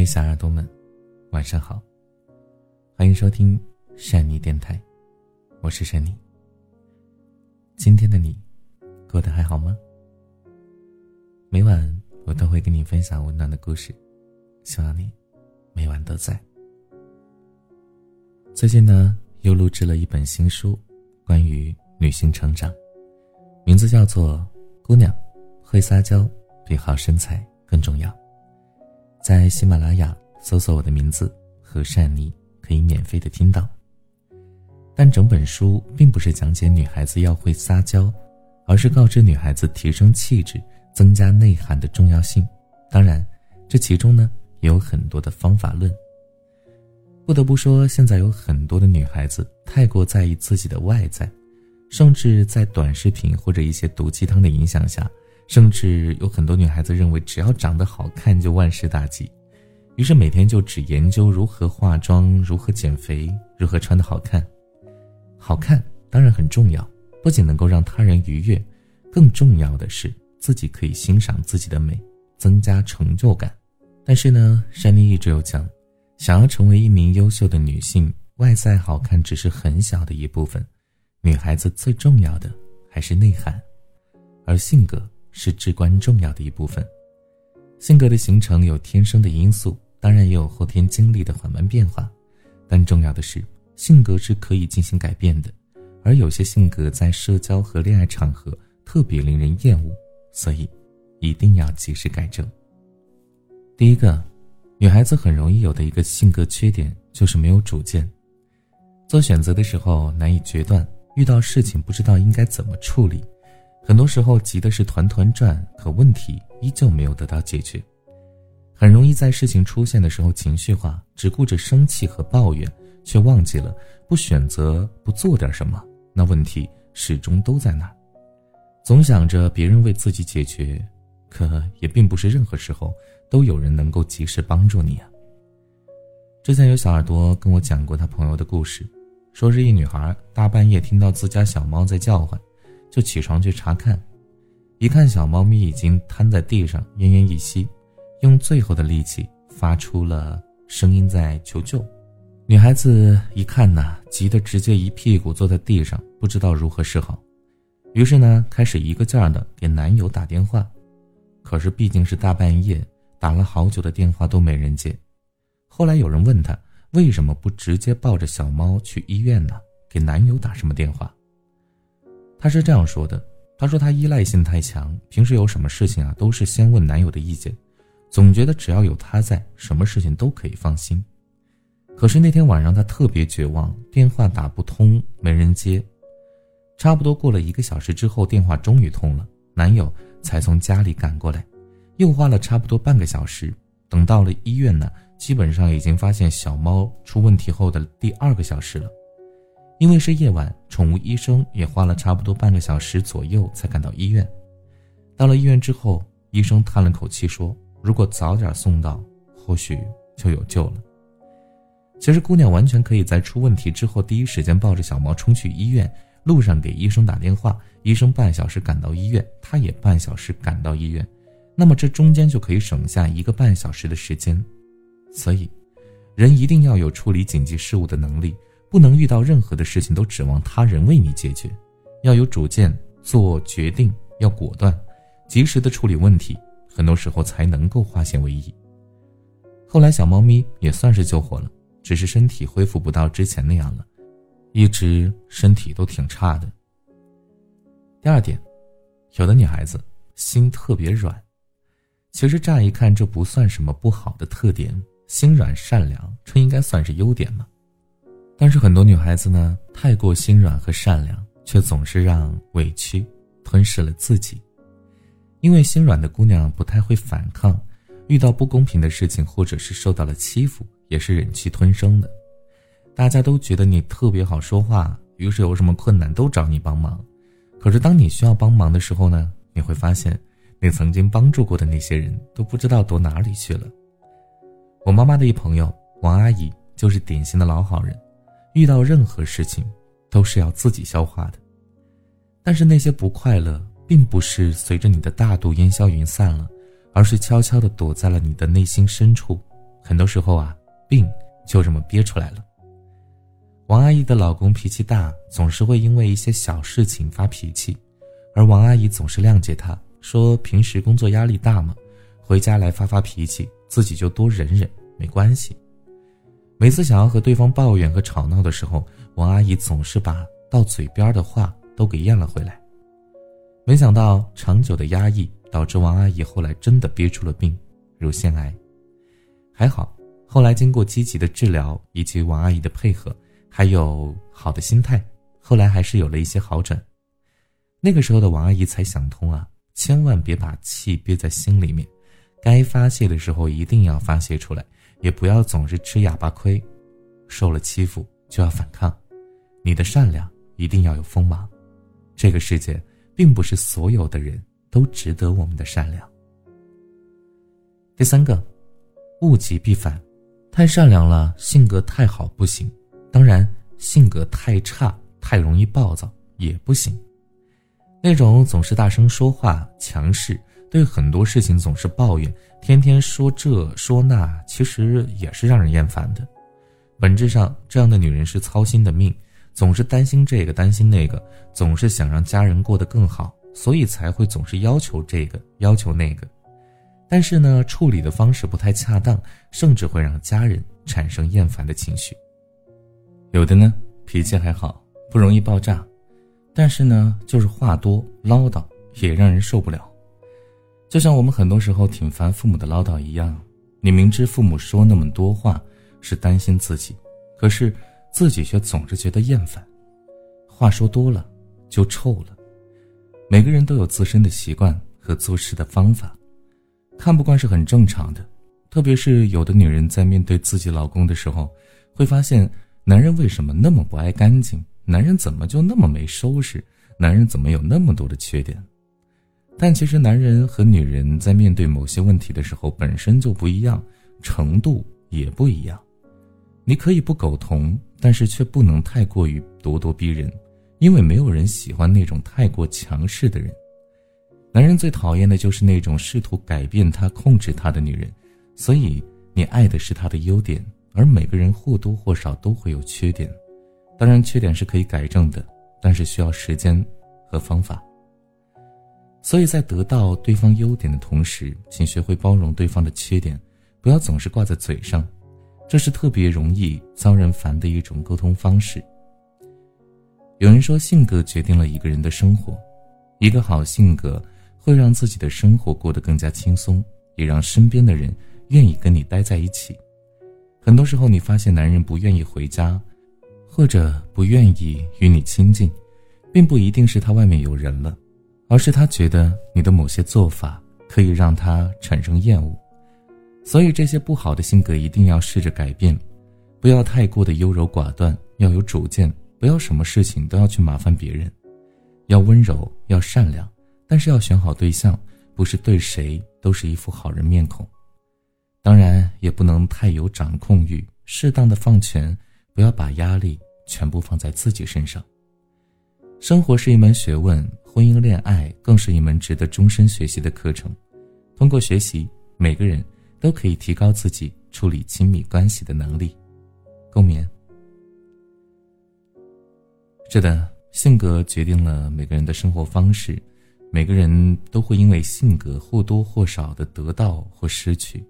位小耳朵们，晚上好，欢迎收听善妮电台，我是善妮。今天的你过得还好吗？每晚我都会跟你分享温暖的故事，希望你每晚都在。最近呢，又录制了一本新书，关于女性成长，名字叫做《姑娘会撒娇比好身材更重要》。在喜马拉雅搜索我的名字和善妮，可以免费的听到。但整本书并不是讲解女孩子要会撒娇，而是告知女孩子提升气质、增加内涵的重要性。当然，这其中呢也有很多的方法论。不得不说，现在有很多的女孩子太过在意自己的外在，甚至在短视频或者一些毒鸡汤的影响下。甚至有很多女孩子认为，只要长得好看就万事大吉，于是每天就只研究如何化妆、如何减肥、如何穿得好看。好看当然很重要，不仅能够让他人愉悦，更重要的是自己可以欣赏自己的美，增加成就感。但是呢，珊妮一直有讲，想要成为一名优秀的女性，外在好看只是很小的一部分，女孩子最重要的还是内涵，而性格。是至关重要的一部分。性格的形成有天生的因素，当然也有后天经历的缓慢变化。但重要的是，性格是可以进行改变的。而有些性格在社交和恋爱场合特别令人厌恶，所以一定要及时改正。第一个，女孩子很容易有的一个性格缺点就是没有主见，做选择的时候难以决断，遇到事情不知道应该怎么处理。很多时候急的是团团转，可问题依旧没有得到解决，很容易在事情出现的时候情绪化，只顾着生气和抱怨，却忘记了不选择不做点什么，那问题始终都在那。总想着别人为自己解决，可也并不是任何时候都有人能够及时帮助你啊。之前有小耳朵跟我讲过他朋友的故事，说是一女孩大半夜听到自家小猫在叫唤。就起床去查看，一看小猫咪已经瘫在地上，奄奄一息，用最后的力气发出了声音在求救。女孩子一看呐，急得直接一屁股坐在地上，不知道如何是好。于是呢，开始一个劲儿的给男友打电话，可是毕竟是大半夜，打了好久的电话都没人接。后来有人问她为什么不直接抱着小猫去医院呢？给男友打什么电话？她是这样说的：“她说她依赖性太强，平时有什么事情啊，都是先问男友的意见，总觉得只要有他在，什么事情都可以放心。可是那天晚上她特别绝望，电话打不通，没人接。差不多过了一个小时之后，电话终于通了，男友才从家里赶过来，又花了差不多半个小时。等到了医院呢，基本上已经发现小猫出问题后的第二个小时了。”因为是夜晚，宠物医生也花了差不多半个小时左右才赶到医院。到了医院之后，医生叹了口气说：“如果早点送到，或许就有救了。”其实，姑娘完全可以在出问题之后第一时间抱着小猫冲去医院，路上给医生打电话，医生半小时赶到医院，她也半小时赶到医院，那么这中间就可以省下一个半小时的时间。所以，人一定要有处理紧急事务的能力。不能遇到任何的事情都指望他人为你解决，要有主见，做决定要果断，及时的处理问题，很多时候才能够化险为夷。后来小猫咪也算是救活了，只是身体恢复不到之前那样了，一直身体都挺差的。第二点，有的女孩子心特别软，其实乍一看这不算什么不好的特点，心软善良，这应该算是优点嘛。但是很多女孩子呢，太过心软和善良，却总是让委屈吞噬了自己。因为心软的姑娘不太会反抗，遇到不公平的事情或者是受到了欺负，也是忍气吞声的。大家都觉得你特别好说话，于是有什么困难都找你帮忙。可是当你需要帮忙的时候呢，你会发现，你曾经帮助过的那些人都不知道躲哪里去了。我妈妈的一朋友王阿姨就是典型的老好人。遇到任何事情，都是要自己消化的。但是那些不快乐，并不是随着你的大度烟消云散了，而是悄悄地躲在了你的内心深处，很多时候啊，病就这么憋出来了。王阿姨的老公脾气大，总是会因为一些小事情发脾气，而王阿姨总是谅解他，说平时工作压力大嘛，回家来发发脾气，自己就多忍忍，没关系。每次想要和对方抱怨和吵闹的时候，王阿姨总是把到嘴边的话都给咽了回来。没想到长久的压抑导致王阿姨后来真的憋出了病，乳腺癌。还好，后来经过积极的治疗以及王阿姨的配合，还有好的心态，后来还是有了一些好转。那个时候的王阿姨才想通啊，千万别把气憋在心里面，该发泄的时候一定要发泄出来。也不要总是吃哑巴亏，受了欺负就要反抗。你的善良一定要有锋芒。这个世界并不是所有的人都值得我们的善良。第三个，物极必反，太善良了，性格太好不行。当然，性格太差、太容易暴躁也不行。那种总是大声说话、强势。对很多事情总是抱怨，天天说这说那，其实也是让人厌烦的。本质上，这样的女人是操心的命，总是担心这个担心那个，总是想让家人过得更好，所以才会总是要求这个要求那个。但是呢，处理的方式不太恰当，甚至会让家人产生厌烦的情绪。有的呢，脾气还好，不容易爆炸，但是呢，就是话多唠叨，也让人受不了。就像我们很多时候挺烦父母的唠叨一样，你明知父母说那么多话是担心自己，可是自己却总是觉得厌烦。话说多了就臭了。每个人都有自身的习惯和做事的方法，看不惯是很正常的。特别是有的女人在面对自己老公的时候，会发现男人为什么那么不爱干净？男人怎么就那么没收拾？男人怎么有那么多的缺点？但其实，男人和女人在面对某些问题的时候本身就不一样，程度也不一样。你可以不苟同，但是却不能太过于咄咄逼人，因为没有人喜欢那种太过强势的人。男人最讨厌的就是那种试图改变他、控制他的女人。所以，你爱的是他的优点，而每个人或多或少都会有缺点。当然，缺点是可以改正的，但是需要时间和方法。所以在得到对方优点的同时，请学会包容对方的缺点，不要总是挂在嘴上，这是特别容易遭人烦的一种沟通方式。有人说，性格决定了一个人的生活，一个好性格会让自己的生活过得更加轻松，也让身边的人愿意跟你待在一起。很多时候，你发现男人不愿意回家，或者不愿意与你亲近，并不一定是他外面有人了。而是他觉得你的某些做法可以让他产生厌恶，所以这些不好的性格一定要试着改变，不要太过的优柔寡断，要有主见，不要什么事情都要去麻烦别人，要温柔，要善良，但是要选好对象，不是对谁都是一副好人面孔。当然，也不能太有掌控欲，适当的放权，不要把压力全部放在自己身上。生活是一门学问。婚姻恋爱更是一门值得终身学习的课程。通过学习，每个人都可以提高自己处理亲密关系的能力。共勉。是的，性格决定了每个人的生活方式，每个人都会因为性格或多或少的得到或失去。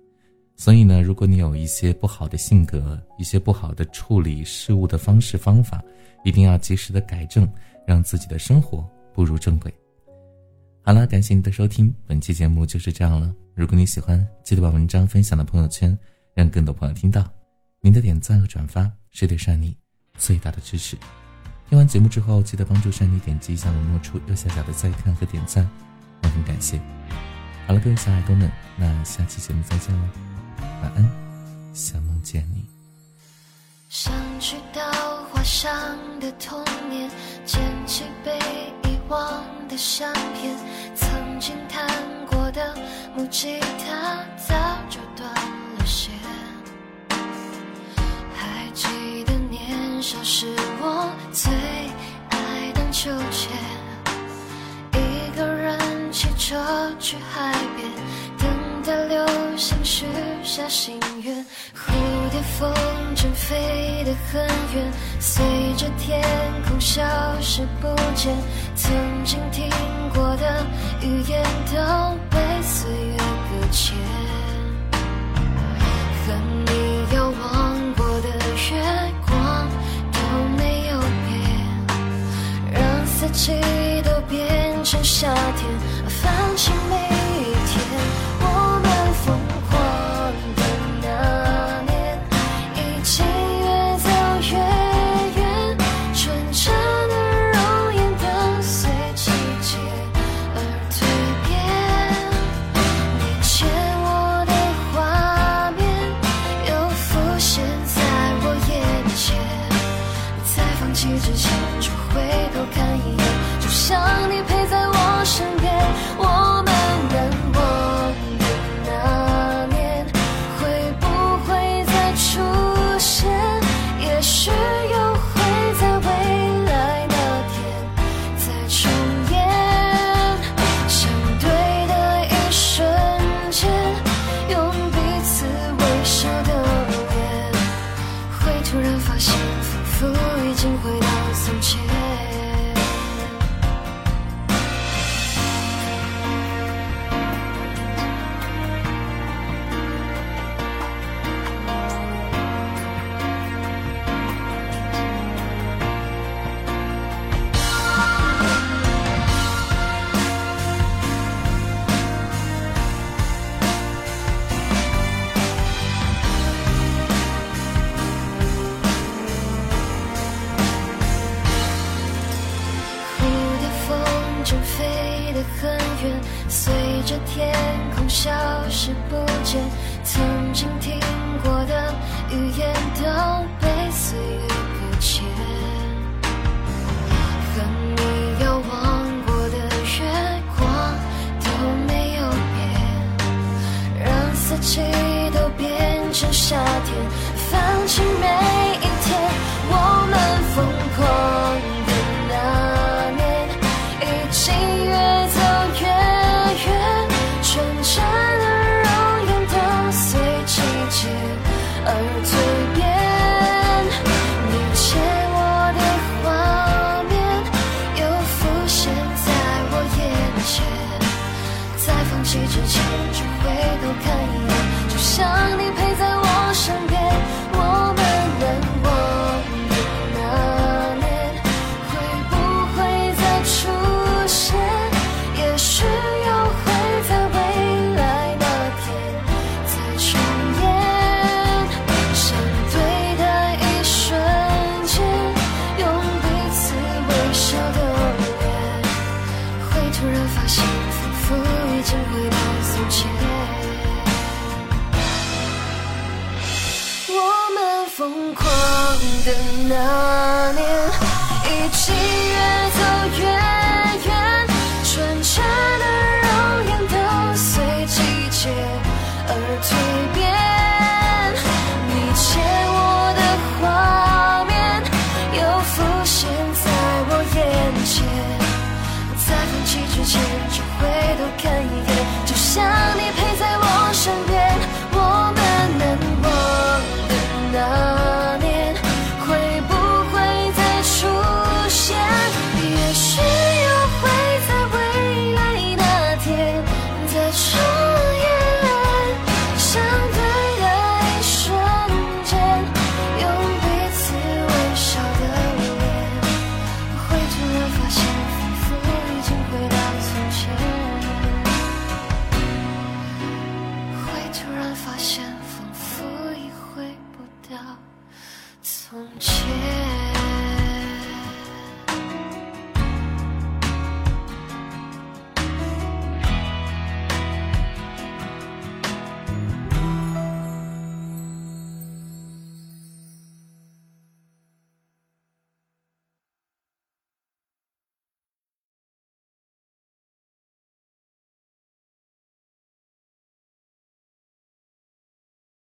所以呢，如果你有一些不好的性格，一些不好的处理事物的方式方法，一定要及时的改正，让自己的生活。步入正轨。好了，感谢你的收听，本期节目就是这样了。如果你喜欢，记得把文章分享到朋友圈，让更多朋友听到。您的点赞和转发是对善妮最大的支持。听完节目之后，记得帮助善妮点击一下文末处右下角的再看和点赞，我很感谢。好了，各位小耳朵们，那下期节目再见了，晚安，想梦见你。想去稻花香的童年，捡起被遗。忘的相片，曾经弹过的木吉他早就断了弦。还记得年少时我最爱荡秋千，一个人骑车去海边，心许下心愿，蝴蝶风筝飞得很远，随着天空消失不见。曾经听过的语言都被岁月搁浅，和你遥望过的月光都没有变，让四季都变成夏天。不见，曾经听过的语言都被岁月搁浅。和你遥望过的月光都没有变，让四季都变成夏天，放弃每一天，我们疯狂。从前。